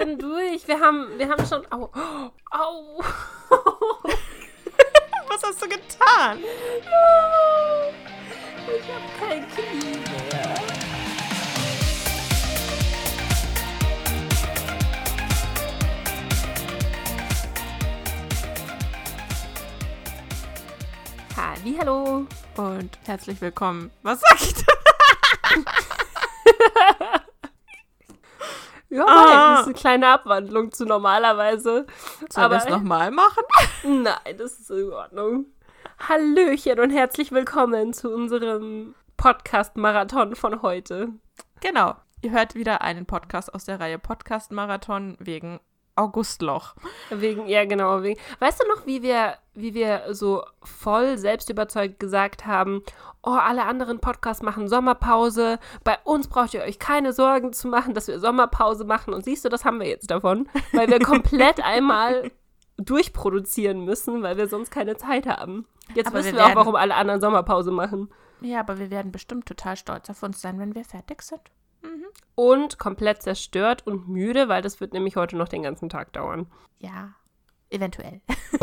bin durch. Wir haben, wir haben schon. Au. Au. Was hast du getan? Ich habe kein Knie mehr. Hallo und herzlich willkommen. Was sag ich da? Ja, ah. das ist eine kleine Abwandlung zu normalerweise. Sollen wir es nochmal machen? Nein, das ist in Ordnung. Hallöchen und herzlich willkommen zu unserem Podcast-Marathon von heute. Genau. Ihr hört wieder einen Podcast aus der Reihe Podcast-Marathon wegen Augustloch. Wegen, ja, genau. Wegen. Weißt du noch, wie wir, wie wir so voll selbstüberzeugt gesagt haben, oh, alle anderen Podcasts machen Sommerpause. Bei uns braucht ihr euch keine Sorgen zu machen, dass wir Sommerpause machen. Und siehst du, das haben wir jetzt davon, weil wir komplett einmal durchproduzieren müssen, weil wir sonst keine Zeit haben. Jetzt aber wissen wir, wir auch, warum alle anderen Sommerpause machen. Ja, aber wir werden bestimmt total stolz auf uns sein, wenn wir fertig sind. Mhm. Und komplett zerstört und müde, weil das wird nämlich heute noch den ganzen Tag dauern. Ja, eventuell.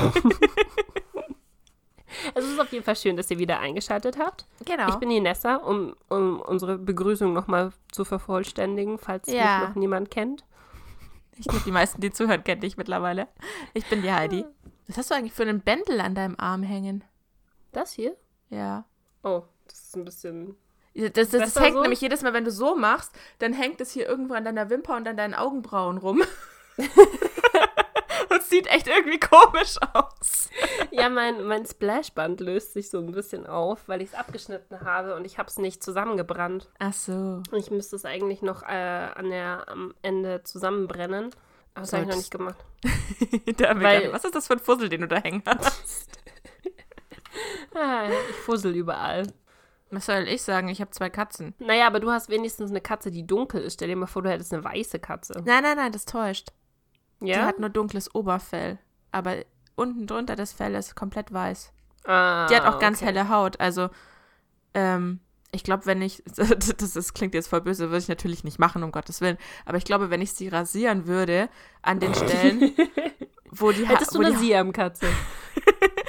es ist auf jeden Fall schön, dass ihr wieder eingeschaltet habt. Genau. Ich bin die Nessa, um, um unsere Begrüßung nochmal zu vervollständigen, falls ja. mich noch niemand kennt. Ich glaube, die meisten, die zuhören, kennen dich mittlerweile. Ich bin die Heidi. Was hast du eigentlich für einen Bändel an deinem Arm hängen? Das hier? Ja. Oh, das ist ein bisschen das, das, das hängt so? nämlich jedes Mal, wenn du so machst, dann hängt es hier irgendwo an deiner Wimper und an deinen Augenbrauen rum. und sieht echt irgendwie komisch aus. Ja, mein, mein Splashband löst sich so ein bisschen auf, weil ich es abgeschnitten habe und ich habe es nicht zusammengebrannt. Ach so. Und ich müsste es eigentlich noch äh, an der, am Ende zusammenbrennen. Aber das habe ich noch nicht gemacht. weil, was ist das für ein Fussel, den du da hängen hast? ah, ich fussel überall. Was soll ich sagen? Ich habe zwei Katzen. Naja, aber du hast wenigstens eine Katze, die dunkel ist. Stell dir mal vor, du hättest eine weiße Katze. Nein, nein, nein, das täuscht. Ja? Die hat nur dunkles Oberfell. Aber unten drunter das Fell ist komplett weiß. Ah, die hat auch ganz okay. helle Haut. Also, ähm, ich glaube, wenn ich, das, das, klingt jetzt voll böse, würde ich natürlich nicht machen, um Gottes Willen. Aber ich glaube, wenn ich sie rasieren würde, an den Stellen, wo die Hättest du eine Siam-Katze?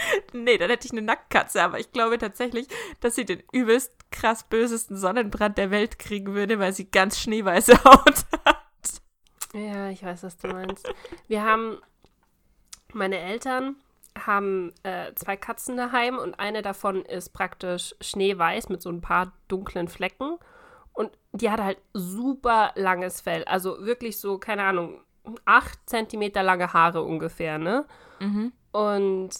nee, dann hätte ich eine Nacktkatze, aber ich glaube tatsächlich, dass sie den übelst krass bösesten Sonnenbrand der Welt kriegen würde, weil sie ganz schneeweiße Haut hat. Ja, ich weiß, was du meinst. Wir haben, meine Eltern haben äh, zwei Katzen daheim und eine davon ist praktisch schneeweiß mit so ein paar dunklen Flecken. Und die hat halt super langes Fell. Also wirklich so, keine Ahnung, acht Zentimeter lange Haare ungefähr, ne? Mhm. Und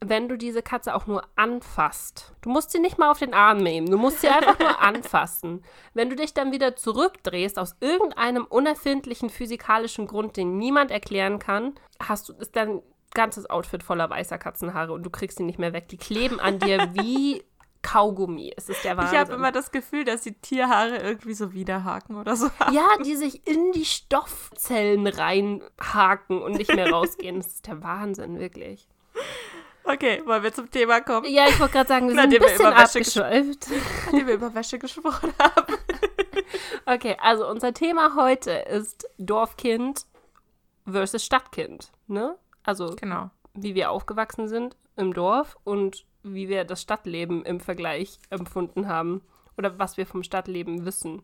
wenn du diese Katze auch nur anfasst, du musst sie nicht mal auf den Arm nehmen, du musst sie einfach nur anfassen. Wenn du dich dann wieder zurückdrehst, aus irgendeinem unerfindlichen physikalischen Grund, den niemand erklären kann, hast du, ist dein ganzes Outfit voller weißer Katzenhaare und du kriegst sie nicht mehr weg. Die kleben an dir wie Kaugummi. Es ist der Wahnsinn. Ich habe immer das Gefühl, dass die Tierhaare irgendwie so widerhaken oder so. Ja, die sich in die Stoffzellen reinhaken und nicht mehr rausgehen. Das ist der Wahnsinn, wirklich. Okay, wollen wir zum Thema kommen? Ja, ich wollte gerade sagen, wir sind ein bisschen abgeschweift. Nachdem wir über Wäsche gesprochen haben. okay, also unser Thema heute ist Dorfkind versus Stadtkind, ne? Also, genau. wie wir aufgewachsen sind im Dorf und wie wir das Stadtleben im Vergleich empfunden haben oder was wir vom Stadtleben wissen.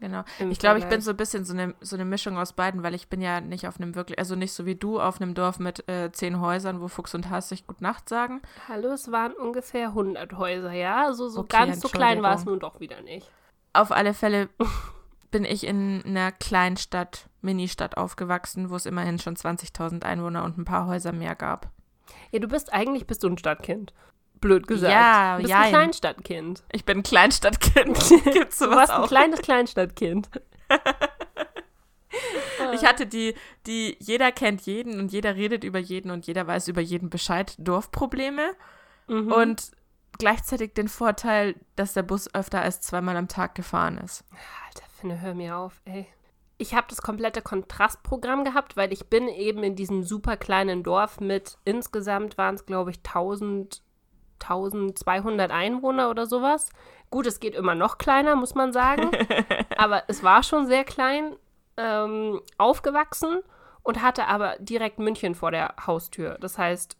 Genau. Ich glaube, ich bin so ein bisschen so eine, so eine Mischung aus beiden, weil ich bin ja nicht auf einem wirklich, also nicht so wie du auf einem Dorf mit äh, zehn Häusern, wo Fuchs und Hass sich Gut Nacht sagen. Hallo, es waren ungefähr 100 Häuser, ja? Also so okay, ganz so klein war es nun doch wieder nicht. Auf alle Fälle bin ich in einer Kleinstadt, Ministadt aufgewachsen, wo es immerhin schon 20.000 Einwohner und ein paar Häuser mehr gab. Ja, du bist eigentlich bist du ein Stadtkind blöd gesagt. Ja, du bist ja. ein Kleinstadtkind. Ich bin ein Kleinstadtkind. Gibt's sowas du warst auch? ein kleines Kleinstadtkind. ich hatte die, die jeder kennt jeden und jeder redet über jeden und jeder weiß über jeden Bescheid Dorfprobleme mhm. und gleichzeitig den Vorteil, dass der Bus öfter als zweimal am Tag gefahren ist. Alter, finde, hör mir auf, ey. Ich habe das komplette Kontrastprogramm gehabt, weil ich bin eben in diesem super kleinen Dorf mit insgesamt waren es glaube ich 1000 1200 Einwohner oder sowas. Gut, es geht immer noch kleiner, muss man sagen. aber es war schon sehr klein ähm, aufgewachsen. und hatte aber direkt München vor der Haustür. Das heißt,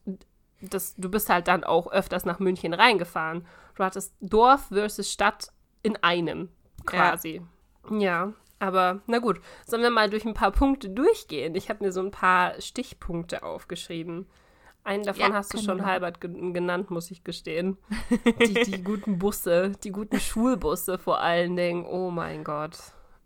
das, du bist halt dann auch öfters nach München reingefahren. Du hattest Dorf versus Stadt in einem quasi. Ja. ja. Aber na gut, sollen wir mal durch ein paar Punkte durchgehen? Ich habe mir so ein paar Stichpunkte aufgeschrieben. Einen davon ja, hast du schon halbert genannt, muss ich gestehen. die, die guten Busse, die guten Schulbusse vor allen Dingen. Oh mein Gott.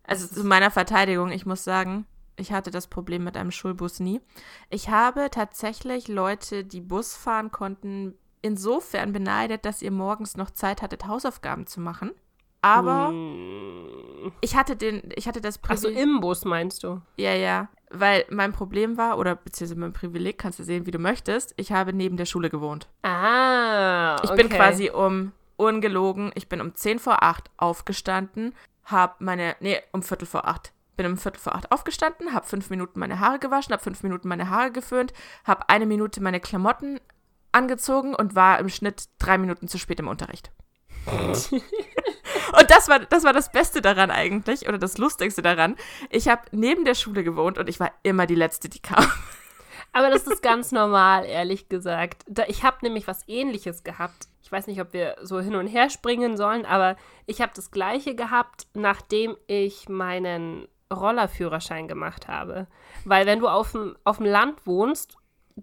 Also zu meiner Verteidigung, ich muss sagen, ich hatte das Problem mit einem Schulbus nie. Ich habe tatsächlich Leute, die Bus fahren konnten, insofern beneidet, dass ihr morgens noch Zeit hattet, Hausaufgaben zu machen. Aber hm. ich hatte den, ich hatte das Privileg. Also im Bus meinst du? Ja, ja. Weil mein Problem war, oder beziehungsweise mein Privileg, kannst du sehen, wie du möchtest, ich habe neben der Schule gewohnt. Ah. Okay. Ich bin quasi um, ungelogen, ich bin um 10 vor 8 aufgestanden, hab meine, nee, um Viertel vor 8. Bin um Viertel vor 8 aufgestanden, hab fünf Minuten meine Haare gewaschen, hab fünf Minuten meine Haare geföhnt, hab eine Minute meine Klamotten angezogen und war im Schnitt drei Minuten zu spät im Unterricht. Und das war, das war das Beste daran eigentlich, oder das Lustigste daran. Ich habe neben der Schule gewohnt und ich war immer die Letzte, die kam. Aber das ist ganz normal, ehrlich gesagt. Da, ich habe nämlich was Ähnliches gehabt. Ich weiß nicht, ob wir so hin und her springen sollen, aber ich habe das Gleiche gehabt, nachdem ich meinen Rollerführerschein gemacht habe. Weil wenn du auf dem, auf dem Land wohnst,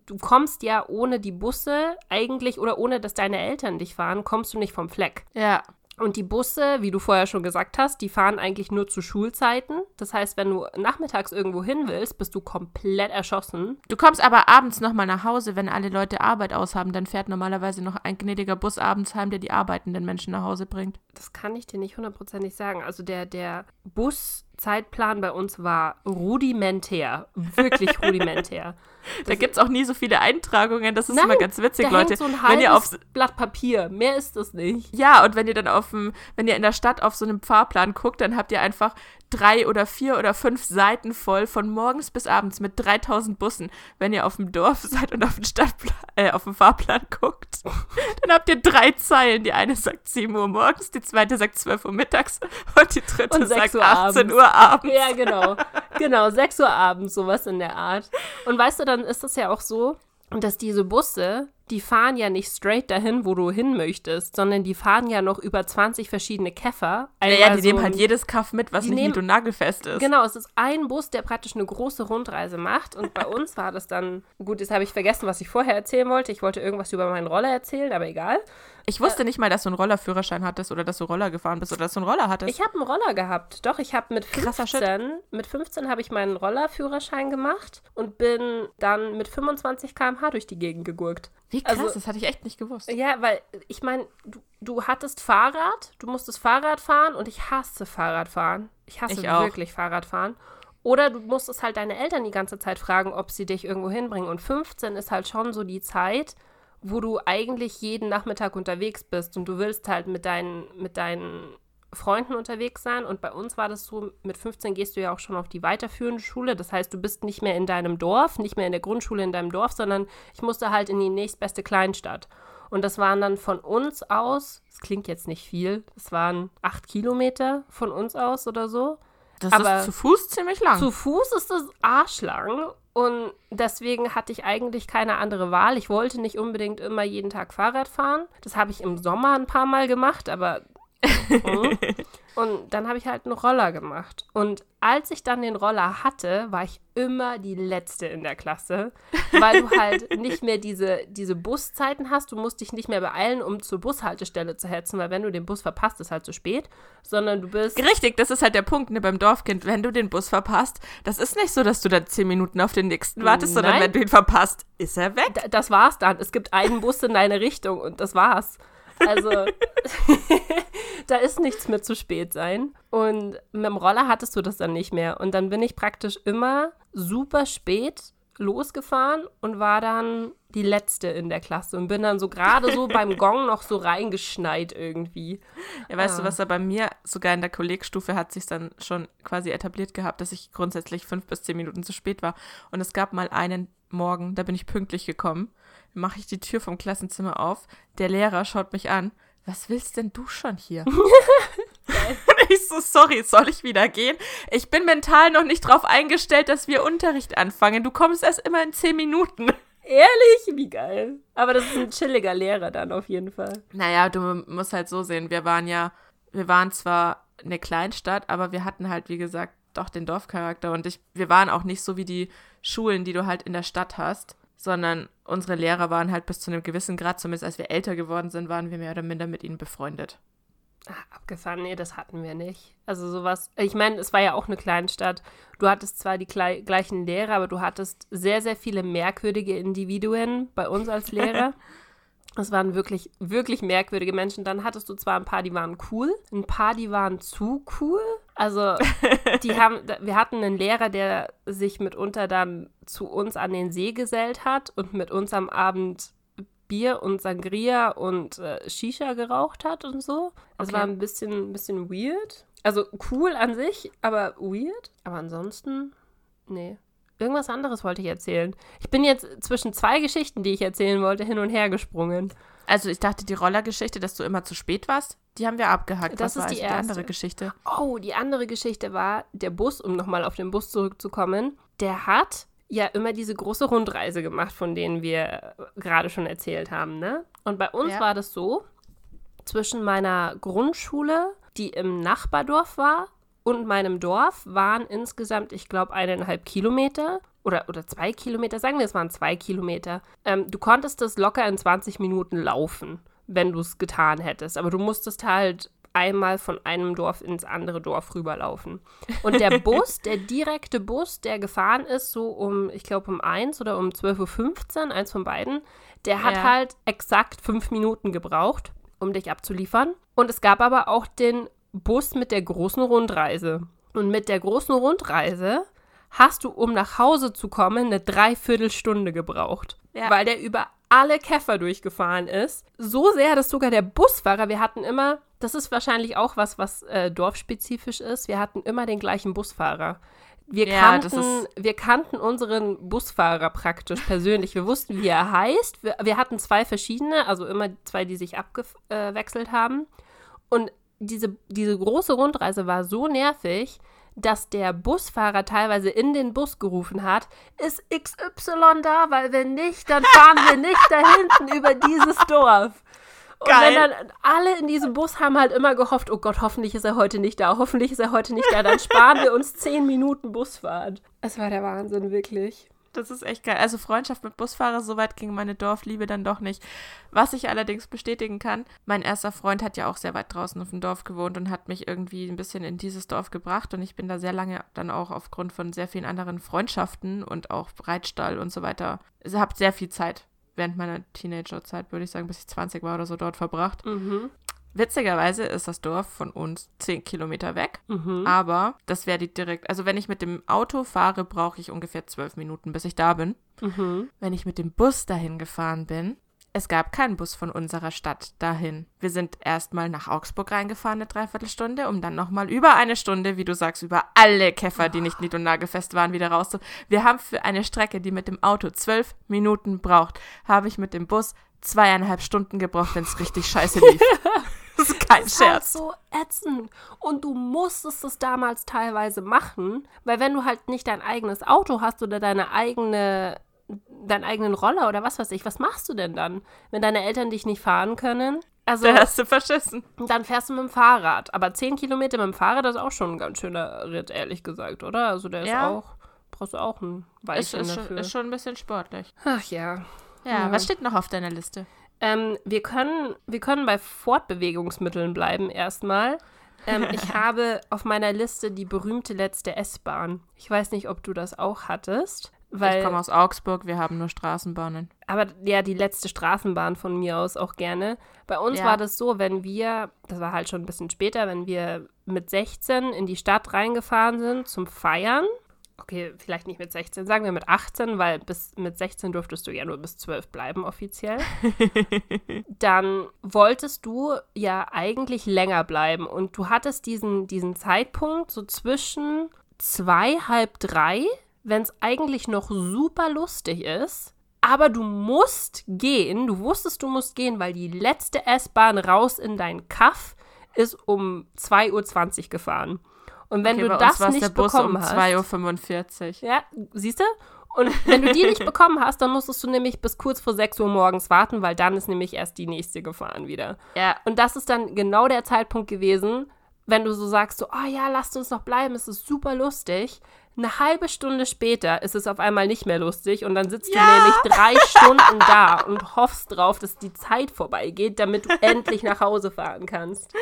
du kommst ja ohne die Busse eigentlich oder ohne dass deine Eltern dich fahren, kommst du nicht vom Fleck. Ja. Und die Busse, wie du vorher schon gesagt hast, die fahren eigentlich nur zu Schulzeiten. Das heißt, wenn du nachmittags irgendwo hin willst, bist du komplett erschossen. Du kommst aber abends nochmal nach Hause, wenn alle Leute Arbeit aushaben. Dann fährt normalerweise noch ein gnädiger Bus abends heim, der die arbeitenden Menschen nach Hause bringt. Das kann ich dir nicht hundertprozentig sagen. Also der, der Bus Zeitplan bei uns war rudimentär. Wirklich rudimentär. da gibt es auch nie so viele Eintragungen. Das ist Nein, immer ganz witzig, da Leute. Hängt so ein wenn ihr auf Blatt Papier. Mehr ist das nicht. Ja, und wenn ihr dann auf dem, wenn ihr in der Stadt auf so einem Fahrplan guckt, dann habt ihr einfach drei oder vier oder fünf Seiten voll von morgens bis abends mit 3000 Bussen. Wenn ihr auf dem Dorf seid und auf dem Stadtplan, äh, auf dem Fahrplan guckt, dann habt ihr drei Zeilen. Die eine sagt 7 Uhr morgens, die zweite sagt 12 Uhr mittags und die dritte und sagt 18 abends. Uhr abends. Ja, genau. Genau, 6 Uhr abends, sowas in der Art. Und weißt du, dann ist das ja auch so, dass diese Busse, die fahren ja nicht straight dahin, wo du hin möchtest, sondern die fahren ja noch über 20 verschiedene Käfer. ja, die so nehmen halt jedes Kaff mit, was nicht nehmen, nied- und nagelfest ist. Genau, es ist ein Bus, der praktisch eine große Rundreise macht. Und bei uns war das dann, gut, jetzt habe ich vergessen, was ich vorher erzählen wollte. Ich wollte irgendwas über meinen Roller erzählen, aber egal. Ich wusste nicht mal, dass du einen Rollerführerschein hattest oder dass du Roller gefahren bist oder dass du einen Roller hattest. Ich habe einen Roller gehabt. Doch, ich habe mit 15, mit 15 habe ich meinen Rollerführerschein gemacht und bin dann mit 25 km/h durch die Gegend gegurkt. Wie krass, also, das hatte ich echt nicht gewusst. Ja, weil ich meine, du, du hattest Fahrrad, du musstest Fahrrad fahren und ich hasse Fahrradfahren. Ich hasse ich wirklich Fahrradfahren. Oder du musstest halt deine Eltern die ganze Zeit fragen, ob sie dich irgendwo hinbringen. Und 15 ist halt schon so die Zeit, wo du eigentlich jeden Nachmittag unterwegs bist und du willst halt mit deinen, mit deinen Freunden unterwegs sein. Und bei uns war das so, mit 15 gehst du ja auch schon auf die weiterführende Schule. Das heißt, du bist nicht mehr in deinem Dorf, nicht mehr in der Grundschule in deinem Dorf, sondern ich musste halt in die nächstbeste Kleinstadt. Und das waren dann von uns aus, das klingt jetzt nicht viel, das waren acht Kilometer von uns aus oder so. Das Aber ist zu Fuß ziemlich lang. Zu Fuß ist das arschlang. Und deswegen hatte ich eigentlich keine andere Wahl. Ich wollte nicht unbedingt immer jeden Tag Fahrrad fahren. Das habe ich im Sommer ein paar Mal gemacht, aber Mhm. Und dann habe ich halt einen Roller gemacht. Und als ich dann den Roller hatte, war ich immer die Letzte in der Klasse, weil du halt nicht mehr diese, diese Buszeiten hast. Du musst dich nicht mehr beeilen, um zur Bushaltestelle zu hetzen, weil wenn du den Bus verpasst, ist halt zu spät, sondern du bist. Richtig, das ist halt der Punkt ne, beim Dorfkind. Wenn du den Bus verpasst, das ist nicht so, dass du dann zehn Minuten auf den nächsten wartest, Nein. sondern wenn du ihn verpasst, ist er weg. D das war's dann. Es gibt einen Bus in deine Richtung und das war's. Also, da ist nichts mehr zu spät sein. Und mit dem Roller hattest du das dann nicht mehr. Und dann bin ich praktisch immer super spät losgefahren und war dann die letzte in der Klasse und bin dann so gerade so beim Gong noch so reingeschneit irgendwie. Ja, weißt ah. du, was da bei mir sogar in der Kollegstufe hat sich dann schon quasi etabliert gehabt, dass ich grundsätzlich fünf bis zehn Minuten zu spät war. Und es gab mal einen Morgen, da bin ich pünktlich gekommen mache ich die Tür vom Klassenzimmer auf. Der Lehrer schaut mich an. Was willst denn du schon hier? und ich so, sorry, soll ich wieder gehen? Ich bin mental noch nicht drauf eingestellt, dass wir Unterricht anfangen. Du kommst erst immer in zehn Minuten. Ehrlich? Wie geil. Aber das ist ein chilliger Lehrer dann auf jeden Fall. Naja, du musst halt so sehen, wir waren ja, wir waren zwar eine Kleinstadt, aber wir hatten halt, wie gesagt, doch den Dorfcharakter und ich, wir waren auch nicht so wie die Schulen, die du halt in der Stadt hast, sondern unsere Lehrer waren halt bis zu einem gewissen Grad, zumindest als wir älter geworden sind, waren wir mehr oder minder mit ihnen befreundet. Ach, abgefahren, nee, das hatten wir nicht. Also sowas, ich meine, es war ja auch eine Kleinstadt. Du hattest zwar die gleichen Lehrer, aber du hattest sehr, sehr viele merkwürdige Individuen bei uns als Lehrer. Das waren wirklich, wirklich merkwürdige Menschen. Dann hattest du zwar ein paar, die waren cool, ein paar, die waren zu cool. Also, die haben, wir hatten einen Lehrer, der sich mitunter dann zu uns an den See gesellt hat und mit uns am Abend Bier und Sangria und äh, Shisha geraucht hat und so. Das okay. war ein bisschen, ein bisschen weird. Also cool an sich, aber weird. Aber ansonsten, nee. Irgendwas anderes wollte ich erzählen. Ich bin jetzt zwischen zwei Geschichten, die ich erzählen wollte, hin und her gesprungen. Also ich dachte, die Rollergeschichte, dass du immer zu spät warst, die haben wir abgehakt. Das Was ist die, erste. die andere Geschichte. Oh, die andere Geschichte war der Bus, um nochmal auf den Bus zurückzukommen. Der hat ja immer diese große Rundreise gemacht, von denen wir gerade schon erzählt haben, ne? Und bei uns ja. war das so, zwischen meiner Grundschule, die im Nachbardorf war, und meinem Dorf waren insgesamt, ich glaube, eineinhalb Kilometer oder, oder zwei Kilometer, sagen wir, es waren zwei Kilometer. Ähm, du konntest das locker in 20 Minuten laufen, wenn du es getan hättest. Aber du musstest halt einmal von einem Dorf ins andere Dorf rüberlaufen. Und der Bus, der direkte Bus, der gefahren ist, so um, ich glaube, um 1 oder um 12.15 Uhr, eins von beiden, der hat ja. halt exakt fünf Minuten gebraucht, um dich abzuliefern. Und es gab aber auch den Bus mit der großen Rundreise. Und mit der großen Rundreise hast du, um nach Hause zu kommen, eine Dreiviertelstunde gebraucht. Ja. Weil der über alle Käfer durchgefahren ist. So sehr, dass sogar der Busfahrer, wir hatten immer, das ist wahrscheinlich auch was, was äh, dorfspezifisch ist, wir hatten immer den gleichen Busfahrer. Wir, ja, kannten, wir kannten unseren Busfahrer praktisch persönlich. Wir wussten, wie er heißt. Wir, wir hatten zwei verschiedene, also immer zwei, die sich abgewechselt haben. Und diese, diese große Rundreise war so nervig, dass der Busfahrer teilweise in den Bus gerufen hat, ist XY da, weil wenn nicht, dann fahren wir nicht da hinten über dieses Dorf. Und Geil. wenn dann alle in diesem Bus haben halt immer gehofft, oh Gott, hoffentlich ist er heute nicht da, hoffentlich ist er heute nicht da, dann sparen wir uns zehn Minuten Busfahrt. Es war der Wahnsinn, wirklich. Das ist echt geil. Also Freundschaft mit Busfahrer, so weit ging meine Dorfliebe dann doch nicht. Was ich allerdings bestätigen kann, mein erster Freund hat ja auch sehr weit draußen auf dem Dorf gewohnt und hat mich irgendwie ein bisschen in dieses Dorf gebracht und ich bin da sehr lange dann auch aufgrund von sehr vielen anderen Freundschaften und auch Breitstall und so weiter, also habe sehr viel Zeit während meiner Teenagerzeit, würde ich sagen, bis ich 20 war oder so dort verbracht. Mhm. Witzigerweise ist das Dorf von uns 10 Kilometer weg, mhm. aber das wäre die direkt, also wenn ich mit dem Auto fahre, brauche ich ungefähr 12 Minuten, bis ich da bin. Mhm. Wenn ich mit dem Bus dahin gefahren bin, es gab keinen Bus von unserer Stadt dahin. Wir sind erstmal nach Augsburg reingefahren, eine Dreiviertelstunde, um dann nochmal über eine Stunde, wie du sagst, über alle Käfer, die nicht nied- und nagelfest waren, wieder raus. Wir haben für eine Strecke, die mit dem Auto zwölf Minuten braucht, habe ich mit dem Bus zweieinhalb Stunden gebraucht, wenn es richtig scheiße lief. Das ist kein das ist Scherz. Halt so ätzend. Und du musstest es damals teilweise machen, weil wenn du halt nicht dein eigenes Auto hast oder deine eigene deinen eigenen Roller oder was weiß ich, was machst du denn dann, wenn deine Eltern dich nicht fahren können? Also, da hast du verschissen. Dann fährst du mit dem Fahrrad. Aber 10 Kilometer mit dem Fahrrad ist auch schon ein ganz schöner Ritt, ehrlich gesagt, oder? Also der ja. ist auch, brauchst du auch ein Weilchen ist, ist dafür. Schon, ist schon ein bisschen sportlich. Ach ja. Ja, ja. was steht noch auf deiner Liste? Ähm, wir, können, wir können bei Fortbewegungsmitteln bleiben erstmal. Ähm, ich habe auf meiner Liste die berühmte letzte S-Bahn. Ich weiß nicht, ob du das auch hattest. Weil, ich komme aus Augsburg, wir haben nur Straßenbahnen. Aber ja, die letzte Straßenbahn von mir aus auch gerne. Bei uns ja. war das so, wenn wir, das war halt schon ein bisschen später, wenn wir mit 16 in die Stadt reingefahren sind zum Feiern, okay, vielleicht nicht mit 16, sagen wir mit 18, weil bis mit 16 durftest du ja nur bis 12 bleiben offiziell. dann wolltest du ja eigentlich länger bleiben und du hattest diesen, diesen Zeitpunkt so zwischen zwei, halb drei, wenn es eigentlich noch super lustig ist. Aber du musst gehen, du wusstest, du musst gehen, weil die letzte S-Bahn raus in dein Kaff ist um 2.20 Uhr gefahren. Und wenn okay, du das nicht der Bus bekommen um hast. 2.45 Uhr. Ja, siehst du? Und wenn du die nicht bekommen hast, dann musstest du nämlich bis kurz vor 6 Uhr morgens warten, weil dann ist nämlich erst die nächste gefahren wieder. Ja. Und das ist dann genau der Zeitpunkt gewesen, wenn du so sagst, so, oh ja, lasst uns noch bleiben, es ist super lustig. Eine halbe Stunde später ist es auf einmal nicht mehr lustig und dann sitzt ja. du nämlich drei Stunden da und hoffst drauf, dass die Zeit vorbeigeht, damit du endlich nach Hause fahren kannst.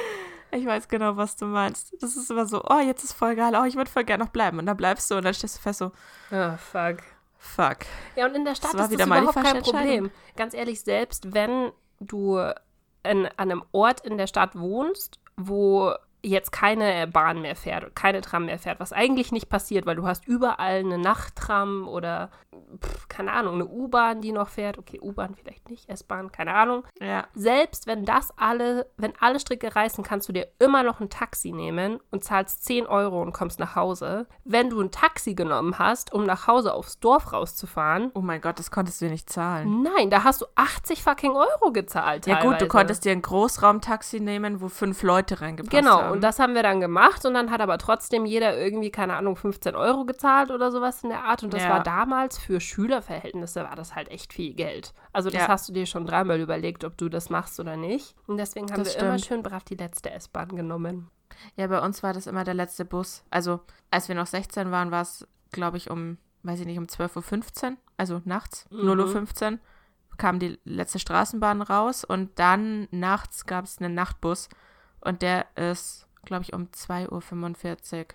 Ich weiß genau, was du meinst. Das ist immer so, oh, jetzt ist voll geil, oh, ich würde voll gerne noch bleiben. Und dann bleibst du und dann stehst du fest so, oh, fuck. Fuck. Ja, und in der Stadt das ist das überhaupt kein Problem. Ganz ehrlich, selbst wenn du in, an einem Ort in der Stadt wohnst, wo jetzt keine Bahn mehr fährt, keine Tram mehr fährt, was eigentlich nicht passiert, weil du hast überall eine Nachttram oder pf, keine Ahnung, eine U-Bahn, die noch fährt. Okay, U-Bahn vielleicht nicht, S-Bahn, keine Ahnung. Ja. Selbst wenn das alle, wenn alle Stricke reißen, kannst du dir immer noch ein Taxi nehmen und zahlst 10 Euro und kommst nach Hause. Wenn du ein Taxi genommen hast, um nach Hause aufs Dorf rauszufahren. Oh mein Gott, das konntest du nicht zahlen. Nein, da hast du 80 fucking Euro gezahlt. Ja gut, du konntest dir ein Großraumtaxi nehmen, wo fünf Leute reingepasst genau, haben. Genau, und das haben wir dann gemacht und dann hat aber trotzdem jeder irgendwie, keine Ahnung, 15 Euro gezahlt oder sowas in der Art. Und das ja. war damals für Schülerverhältnisse war das halt echt viel Geld. Also das ja. hast du dir schon dreimal überlegt, ob du das machst oder nicht. Und deswegen haben das wir stimmt. immer schön brav die letzte S-Bahn genommen. Ja, bei uns war das immer der letzte Bus. Also als wir noch 16 waren, war es, glaube ich, um, weiß ich nicht, um 12.15 Uhr, also nachts, mhm. 0.15 Uhr kam die letzte Straßenbahn raus und dann nachts gab es einen Nachtbus und der ist glaube ich, um 2.45 Uhr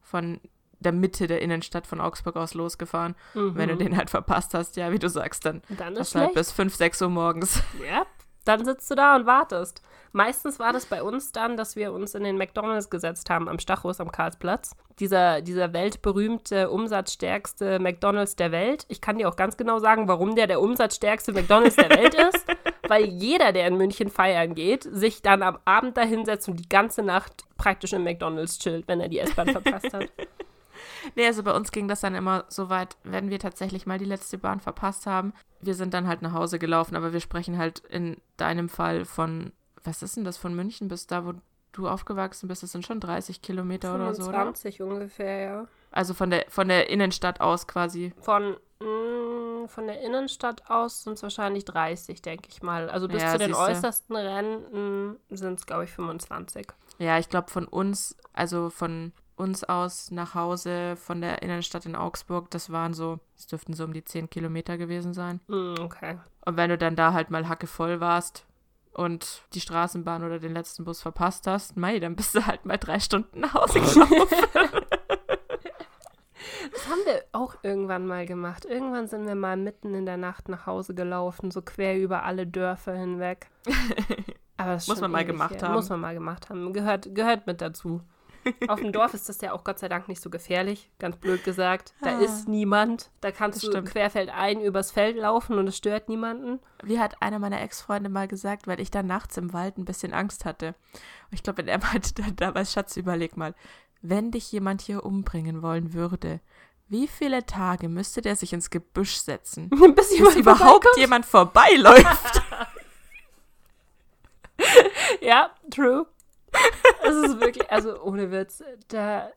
von der Mitte der Innenstadt von Augsburg aus losgefahren. Mhm. Wenn du den halt verpasst hast, ja, wie du sagst, dann, dann ist halt bis 5, 6 Uhr morgens. Ja, dann sitzt du da und wartest. Meistens war das bei uns dann, dass wir uns in den McDonalds gesetzt haben am Stachus am Karlsplatz. Dieser, dieser weltberühmte, umsatzstärkste McDonalds der Welt. Ich kann dir auch ganz genau sagen, warum der der umsatzstärkste McDonalds der Welt ist. Weil jeder, der in München feiern geht, sich dann am Abend da hinsetzt und die ganze Nacht praktisch im McDonalds chillt, wenn er die S-Bahn verpasst hat. Nee, also bei uns ging das dann immer so weit, wenn wir tatsächlich mal die letzte Bahn verpasst haben. Wir sind dann halt nach Hause gelaufen, aber wir sprechen halt in deinem Fall von, was ist denn das, von München bis da, wo du aufgewachsen bist, das sind schon 30 Kilometer oder so, oder? 20 ungefähr, ja. Also von der, von der Innenstadt aus quasi. Von, mh, mm, von der Innenstadt aus sind es wahrscheinlich 30, denke ich mal. Also bis ja, zu den äußersten Rändern sind es, glaube ich, 25. Ja, ich glaube von uns, also von uns aus nach Hause von der Innenstadt in Augsburg, das waren so, es dürften so um die 10 Kilometer gewesen sein. Mm, okay. Und wenn du dann da halt mal hackevoll warst und die Straßenbahn oder den letzten Bus verpasst hast, mei, dann bist du halt mal drei Stunden nach Hause gelaufen. Das haben wir auch irgendwann mal gemacht. Irgendwann sind wir mal mitten in der Nacht nach Hause gelaufen, so quer über alle Dörfer hinweg. Aber das muss man mal gemacht hier. haben. Muss man mal gemacht haben. Gehört, gehört mit dazu. Auf dem Dorf ist das ja auch Gott sei Dank nicht so gefährlich, ganz blöd gesagt. Da ah. ist niemand. Da kannst das du querfeldein übers Feld laufen und es stört niemanden. Wie hat einer meiner Ex-Freunde mal gesagt, weil ich da nachts im Wald ein bisschen Angst hatte. Und ich glaube, wenn er meinte, da, damals, Schatz, überleg mal, wenn dich jemand hier umbringen wollen würde, wie viele Tage müsste der sich ins Gebüsch setzen, bis, bis überhaupt jemand vorbeiläuft? ja, true. Es ist wirklich, also ohne Witz, da,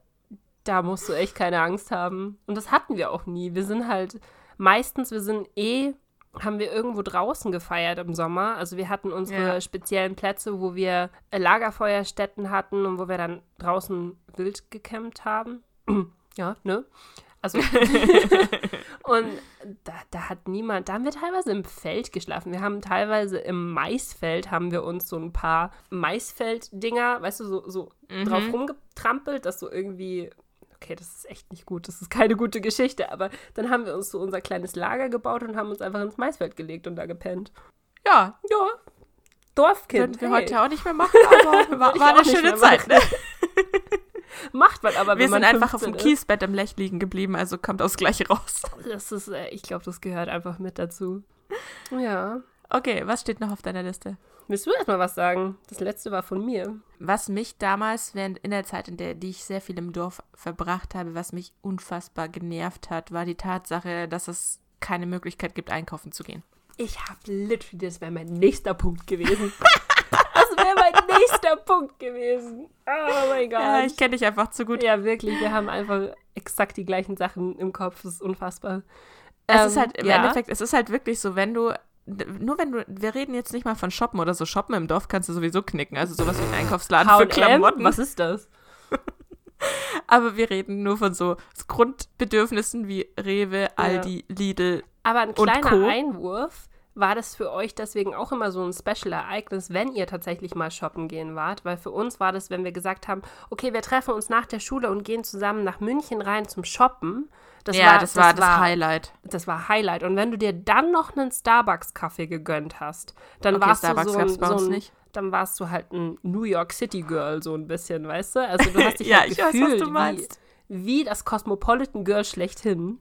da musst du echt keine Angst haben. Und das hatten wir auch nie. Wir sind halt, meistens, wir sind eh, haben wir irgendwo draußen gefeiert im Sommer. Also wir hatten unsere ja. speziellen Plätze, wo wir Lagerfeuerstätten hatten und wo wir dann draußen wild gekämmt haben. ja, ne? Also, und da, da hat niemand, da haben wir teilweise im Feld geschlafen. Wir haben teilweise im Maisfeld, haben wir uns so ein paar Maisfeld-Dinger, weißt du, so, so mhm. drauf rumgetrampelt, dass so irgendwie, okay, das ist echt nicht gut, das ist keine gute Geschichte, aber dann haben wir uns so unser kleines Lager gebaut und haben uns einfach ins Maisfeld gelegt und da gepennt. Ja. Ja. Dorfkind. Würden wir hey. heute auch nicht mehr machen, aber war, war eine schöne Zeit. Ne? Macht man aber, Wir sind einfach auf dem Kiesbett im Lech liegen geblieben, also kommt das gleiche raus. Das ist, äh, ich glaube, das gehört einfach mit dazu. Ja. Okay, was steht noch auf deiner Liste? Willst du erstmal was sagen? Das letzte war von mir. Was mich damals, während in der Zeit, in der die ich sehr viel im Dorf verbracht habe, was mich unfassbar genervt hat, war die Tatsache, dass es keine Möglichkeit gibt, einkaufen zu gehen. Ich habe literally, das wäre mein nächster Punkt gewesen. wäre mein nächster Punkt gewesen. Oh mein Gott. Ja, ich kenne dich einfach zu gut. Ja, wirklich. Wir haben einfach exakt die gleichen Sachen im Kopf. Das ist unfassbar. Es ähm, ist halt, im ja. Endeffekt, es ist halt wirklich so, wenn du nur wenn du, wir reden jetzt nicht mal von Shoppen oder so. Shoppen im Dorf kannst du sowieso knicken. Also sowas wie ein Einkaufsladen für Klamotten. Was ist das? Aber wir reden nur von so Grundbedürfnissen wie Rewe, Aldi, ja. Lidl. Aber ein kleiner Einwurf war das für euch deswegen auch immer so ein Special-Ereignis, wenn ihr tatsächlich mal shoppen gehen wart? Weil für uns war das, wenn wir gesagt haben, okay, wir treffen uns nach der Schule und gehen zusammen nach München rein zum Shoppen. Das ja, war, das, das war das Highlight. Das war Highlight. Und wenn du dir dann noch einen Starbucks-Kaffee gegönnt hast, dann okay, warst Starbucks du so ein, bei uns so ein, nicht. dann warst du halt ein New York City Girl so ein bisschen, weißt du? Also du hast dich ja, halt gefühlt weiß, wie, wie das Cosmopolitan Girl schlechthin.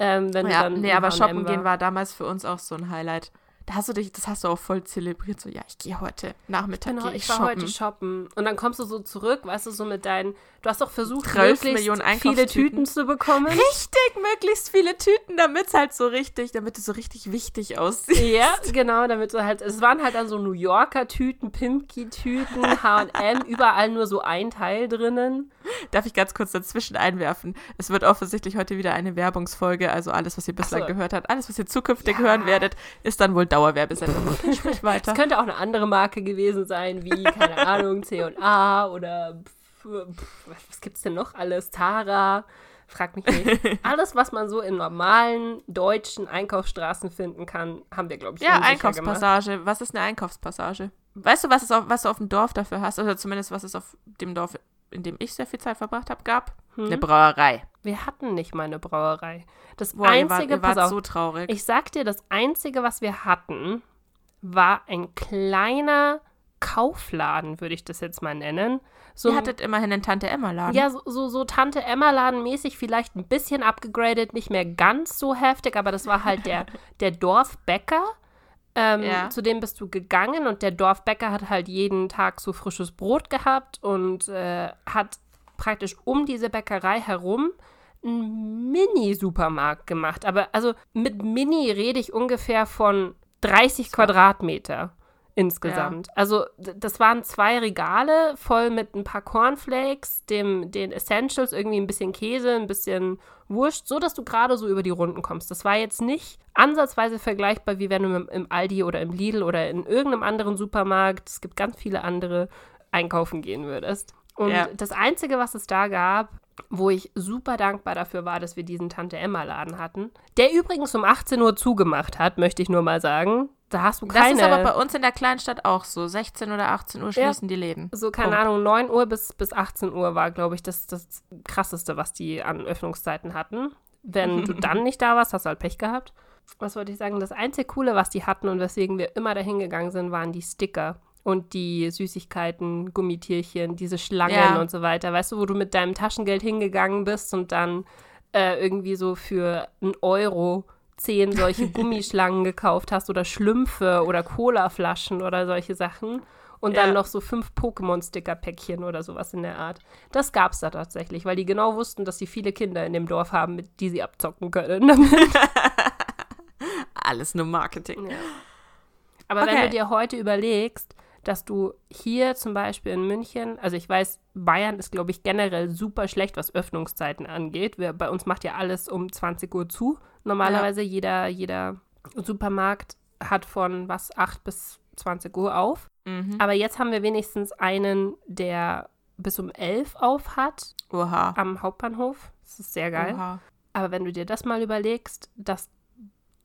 Ähm, wenn ja, nee, aber shoppen gehen war damals für uns auch so ein Highlight da hast du dich, das hast du auch voll zelebriert, so, ja, ich gehe heute Nachmittag genau, ich, ich war shoppen. heute shoppen. Und dann kommst du so zurück, weißt du, so mit deinen, du hast doch versucht, möglichst viele Tüten zu bekommen. Richtig, möglichst viele Tüten, damit es halt so richtig, damit es so richtig wichtig aussieht. Ja, genau, damit du halt, es waren halt dann so New Yorker Tüten, Pimki-Tüten, H&M, überall nur so ein Teil drinnen. Darf ich ganz kurz dazwischen einwerfen? Es wird offensichtlich heute wieder eine Werbungsfolge, also alles, was ihr bislang so. gehört habt, alles, was ihr zukünftig ja. hören werdet, ist dann wohl Dauerwerbesendung. Okay, sprich weiter. Es könnte auch eine andere Marke gewesen sein, wie, keine Ahnung, C&A oder was gibt's denn noch alles? Tara, frag mich nicht. Alles, was man so in normalen deutschen Einkaufsstraßen finden kann, haben wir, glaube ich, Ja, Einkaufspassage. Gemacht. Was ist eine Einkaufspassage? Weißt du, was, es auf, was du auf dem Dorf dafür hast? Oder zumindest, was es auf dem Dorf, in dem ich sehr viel Zeit verbracht habe, gab? Hm? Eine Brauerei. Wir hatten nicht mal eine Brauerei. Das Boah, einzige, ihr wart, ihr wart so traurig. Ich sag dir, das einzige, was wir hatten, war ein kleiner Kaufladen, würde ich das jetzt mal nennen. So, Ihr hattet immerhin einen Tante-Emma-Laden. Ja, so, so, so Tante-Emma-Laden-mäßig, vielleicht ein bisschen abgegradet, nicht mehr ganz so heftig, aber das war halt der, der Dorfbäcker. Ähm, ja. Zu dem bist du gegangen und der Dorfbäcker hat halt jeden Tag so frisches Brot gehabt und äh, hat praktisch um diese Bäckerei herum einen Mini-Supermarkt gemacht. Aber also mit Mini rede ich ungefähr von 30 Quadratmeter insgesamt. Ja. Also das waren zwei Regale voll mit ein paar Cornflakes, dem, den Essentials, irgendwie ein bisschen Käse, ein bisschen Wurst, so dass du gerade so über die Runden kommst. Das war jetzt nicht ansatzweise vergleichbar, wie wenn du im Aldi oder im Lidl oder in irgendeinem anderen Supermarkt, es gibt ganz viele andere, einkaufen gehen würdest. Und ja. das Einzige, was es da gab, wo ich super dankbar dafür war, dass wir diesen Tante Emma Laden hatten, der übrigens um 18 Uhr zugemacht hat, möchte ich nur mal sagen. Da hast du keine. Das ist aber bei uns in der Kleinstadt auch so. 16 oder 18 Uhr schließen ja. die Läden. So, keine Punkt. Ahnung, 9 Uhr bis, bis 18 Uhr war, glaube ich, das, das krasseste, was die an Öffnungszeiten hatten. Wenn du dann nicht da warst, hast du halt Pech gehabt. Was wollte ich sagen? Das einzige Coole, was die hatten und weswegen wir immer dahin gegangen sind, waren die Sticker und die Süßigkeiten, Gummitierchen, diese Schlangen ja. und so weiter. Weißt du, wo du mit deinem Taschengeld hingegangen bist und dann äh, irgendwie so für einen Euro zehn solche Gummischlangen gekauft hast oder Schlümpfe oder Colaflaschen oder solche Sachen. Und ja. dann noch so fünf Pokémon-Sticker-Päckchen oder sowas in der Art. Das gab es da tatsächlich, weil die genau wussten, dass sie viele Kinder in dem Dorf haben, mit die sie abzocken können. Alles nur Marketing. Ja. Aber okay. wenn du dir heute überlegst, dass du hier zum Beispiel in München, also ich weiß, Bayern ist, glaube ich, generell super schlecht, was Öffnungszeiten angeht. Wir, bei uns macht ja alles um 20 Uhr zu. Normalerweise ja. jeder, jeder Supermarkt hat von was 8 bis 20 Uhr auf. Mhm. Aber jetzt haben wir wenigstens einen, der bis um 11 auf hat. Oha. Am Hauptbahnhof. Das ist sehr geil. Oha. Aber wenn du dir das mal überlegst, dass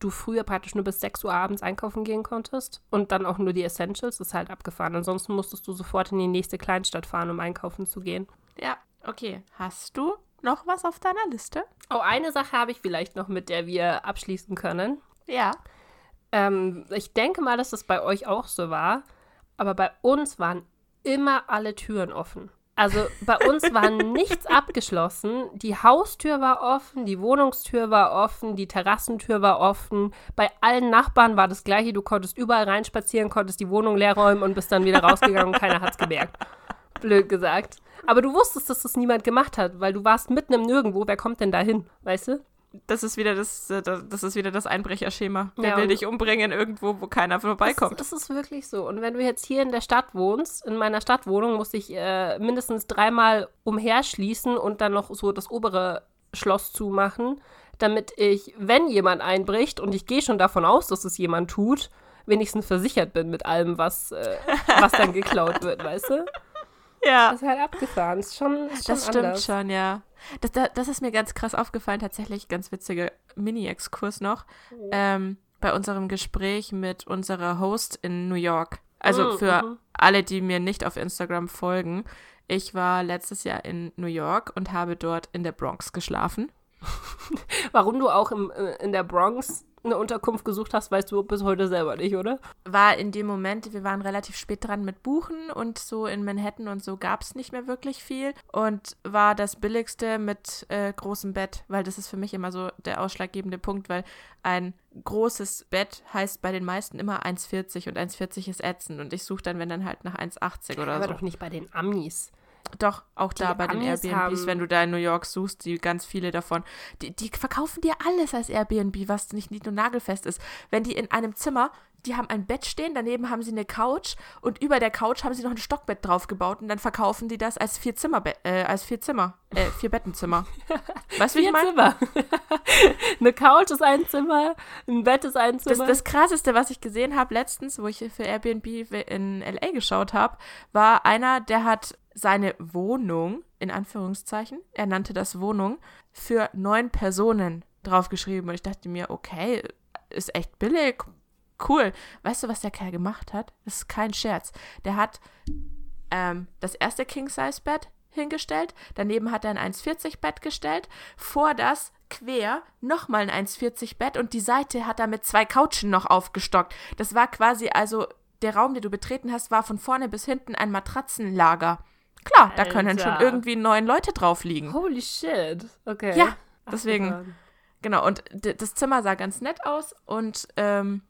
du früher praktisch nur bis 6 Uhr abends einkaufen gehen konntest und dann auch nur die Essentials, ist halt abgefahren. Ansonsten musstest du sofort in die nächste Kleinstadt fahren, um einkaufen zu gehen. Ja, okay. Hast du noch was auf deiner Liste? Oh, eine Sache habe ich vielleicht noch, mit der wir abschließen können. Ja. Ähm, ich denke mal, dass das bei euch auch so war, aber bei uns waren immer alle Türen offen. Also bei uns war nichts abgeschlossen. Die Haustür war offen, die Wohnungstür war offen, die Terrassentür war offen. Bei allen Nachbarn war das gleiche. Du konntest überall reinspazieren, konntest die Wohnung leer räumen und bist dann wieder rausgegangen und keiner hat es gemerkt. Blöd gesagt. Aber du wusstest, dass das niemand gemacht hat, weil du warst mitten im Nirgendwo. Wer kommt denn da hin, weißt du? Das ist wieder das, äh, das ist wieder das Einbrecherschema. Der ja, will dich umbringen irgendwo, wo keiner vorbeikommt. Das, das, ist wirklich so. Und wenn du jetzt hier in der Stadt wohnst, in meiner Stadtwohnung, muss ich äh, mindestens dreimal umherschließen und dann noch so das obere Schloss zumachen, damit ich, wenn jemand einbricht, und ich gehe schon davon aus, dass es jemand tut, wenigstens versichert bin mit allem, was, äh, was dann geklaut wird, weißt du? Ja. Das ist halt abgefahren. Das, ist schon, ist schon das stimmt anders. schon, ja. Das, das, das, ist mir ganz krass aufgefallen, tatsächlich ganz witziger Mini-Exkurs noch. Mhm. Ähm, bei unserem Gespräch mit unserer Host in New York. Also mhm, für mhm. alle, die mir nicht auf Instagram folgen. Ich war letztes Jahr in New York und habe dort in der Bronx geschlafen. Warum du auch im, äh, in der Bronx eine Unterkunft gesucht hast, weißt du bis heute selber nicht, oder? War in dem Moment, wir waren relativ spät dran mit Buchen und so in Manhattan und so gab es nicht mehr wirklich viel und war das billigste mit äh, großem Bett, weil das ist für mich immer so der ausschlaggebende Punkt, weil ein großes Bett heißt bei den meisten immer 1,40 und 1,40 ist ätzend und ich suche dann, wenn dann halt nach 1,80 oder Aber so. Aber doch nicht bei den Amis. Doch, auch die da bei Amis den Airbnbs, wenn du da in New York suchst, die ganz viele davon, die, die verkaufen dir alles als Airbnb, was nicht, nicht nur nagelfest ist. Wenn die in einem Zimmer, die haben ein Bett stehen, daneben haben sie eine Couch und über der Couch haben sie noch ein Stockbett draufgebaut und dann verkaufen die das als vier Zimmer, äh, als vier Zimmer, äh, vier Bettenzimmer. Weißt du, wie ich meine? Zimmer. eine Couch ist ein Zimmer, ein Bett ist ein Zimmer. Das, das krasseste, was ich gesehen habe letztens, wo ich für Airbnb in LA geschaut habe, war einer, der hat seine Wohnung, in Anführungszeichen, er nannte das Wohnung, für neun Personen draufgeschrieben. Und ich dachte mir, okay, ist echt billig, cool. Weißt du, was der Kerl gemacht hat? Das ist kein Scherz. Der hat ähm, das erste King-Size-Bett hingestellt, daneben hat er ein 1,40-Bett gestellt, vor das quer nochmal ein 1,40-Bett und die Seite hat er mit zwei Couchen noch aufgestockt. Das war quasi also der Raum, den du betreten hast, war von vorne bis hinten ein Matratzenlager. Klar, Alter. da können schon irgendwie neun Leute drauf liegen. Holy shit. Okay. Ja, deswegen. Ach, genau, und das Zimmer sah ganz nett aus und ähm,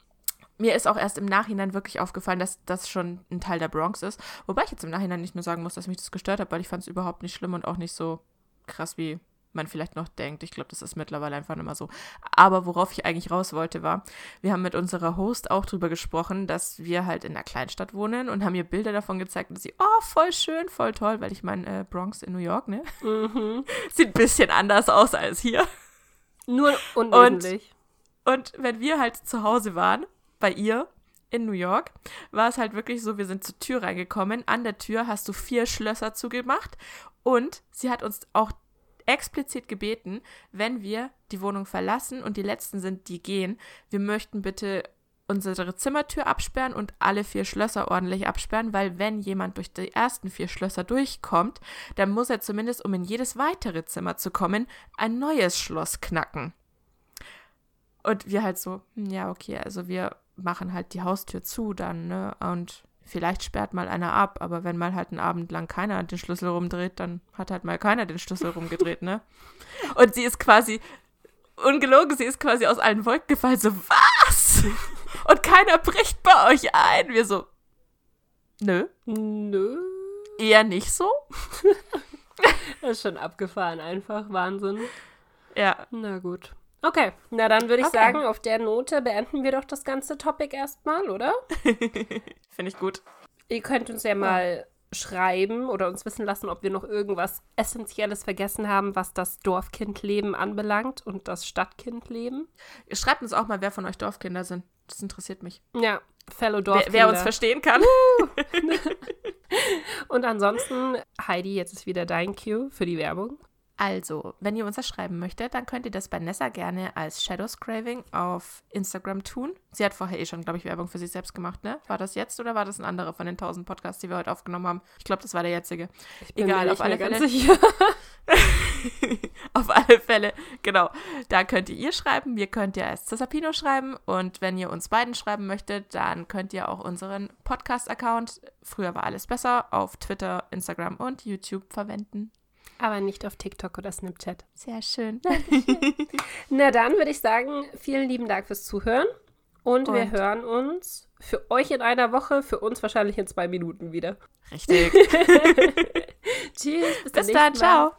mir ist auch erst im Nachhinein wirklich aufgefallen, dass das schon ein Teil der Bronx ist. Wobei ich jetzt im Nachhinein nicht nur sagen muss, dass mich das gestört hat, weil ich fand es überhaupt nicht schlimm und auch nicht so krass wie man vielleicht noch denkt. Ich glaube, das ist mittlerweile einfach immer so. Aber worauf ich eigentlich raus wollte, war, wir haben mit unserer Host auch drüber gesprochen, dass wir halt in einer Kleinstadt wohnen und haben ihr Bilder davon gezeigt und sie, oh, voll schön, voll toll, weil ich meine, äh, Bronx in New York, ne? Mhm. Sieht ein bisschen anders aus als hier. Nur unwesentlich. Und, und wenn wir halt zu Hause waren, bei ihr, in New York war es halt wirklich so, wir sind zur Tür reingekommen. An der Tür hast du vier Schlösser zugemacht und sie hat uns auch explizit gebeten, wenn wir die Wohnung verlassen und die letzten sind, die gehen, wir möchten bitte unsere Zimmertür absperren und alle vier Schlösser ordentlich absperren, weil wenn jemand durch die ersten vier Schlösser durchkommt, dann muss er zumindest, um in jedes weitere Zimmer zu kommen, ein neues Schloss knacken. Und wir halt so, hm, ja, okay, also wir machen halt die Haustür zu dann, ne? Und Vielleicht sperrt mal einer ab, aber wenn mal halt einen Abend lang keiner den Schlüssel rumdreht, dann hat halt mal keiner den Schlüssel rumgedreht, ne? Und sie ist quasi, ungelogen, sie ist quasi aus allen Wolken gefallen, so, was? Und keiner bricht bei euch ein. Wir so, nö. Nö. Eher nicht so. das ist schon abgefahren, einfach. Wahnsinn. Ja. Na gut. Okay, na dann würde ich okay. sagen, auf der Note beenden wir doch das ganze Topic erstmal, oder? Finde ich gut. Ihr könnt uns ja mal schreiben oder uns wissen lassen, ob wir noch irgendwas Essentielles vergessen haben, was das Dorfkindleben anbelangt und das Stadtkindleben. Schreibt uns auch mal, wer von euch Dorfkinder sind. Das interessiert mich. Ja, Fellow Dorfkinder. Wer, wer uns verstehen kann. und ansonsten, Heidi, jetzt ist wieder dein Cue für die Werbung. Also, wenn ihr uns das schreiben möchtet, dann könnt ihr das bei Nessa gerne als Shadows Craving auf Instagram tun. Sie hat vorher eh schon, glaube ich, Werbung für sich selbst gemacht, ne? War das jetzt oder war das ein anderer von den 1000 Podcasts, die wir heute aufgenommen haben? Ich glaube, das war der jetzige. Egal, auf alle Fälle. auf alle Fälle, genau. Da könnt ihr ihr schreiben, wir könnt ihr als Cesapino schreiben und wenn ihr uns beiden schreiben möchtet, dann könnt ihr auch unseren Podcast-Account, früher war alles besser, auf Twitter, Instagram und YouTube verwenden. Aber nicht auf TikTok oder Snapchat. Sehr schön. Na dann würde ich sagen, vielen lieben Dank fürs Zuhören. Und, und, wir hören uns für euch in einer Woche, für uns wahrscheinlich in zwei Minuten wieder. Richtig. Tschüss. Bis, bis dann. Ciao.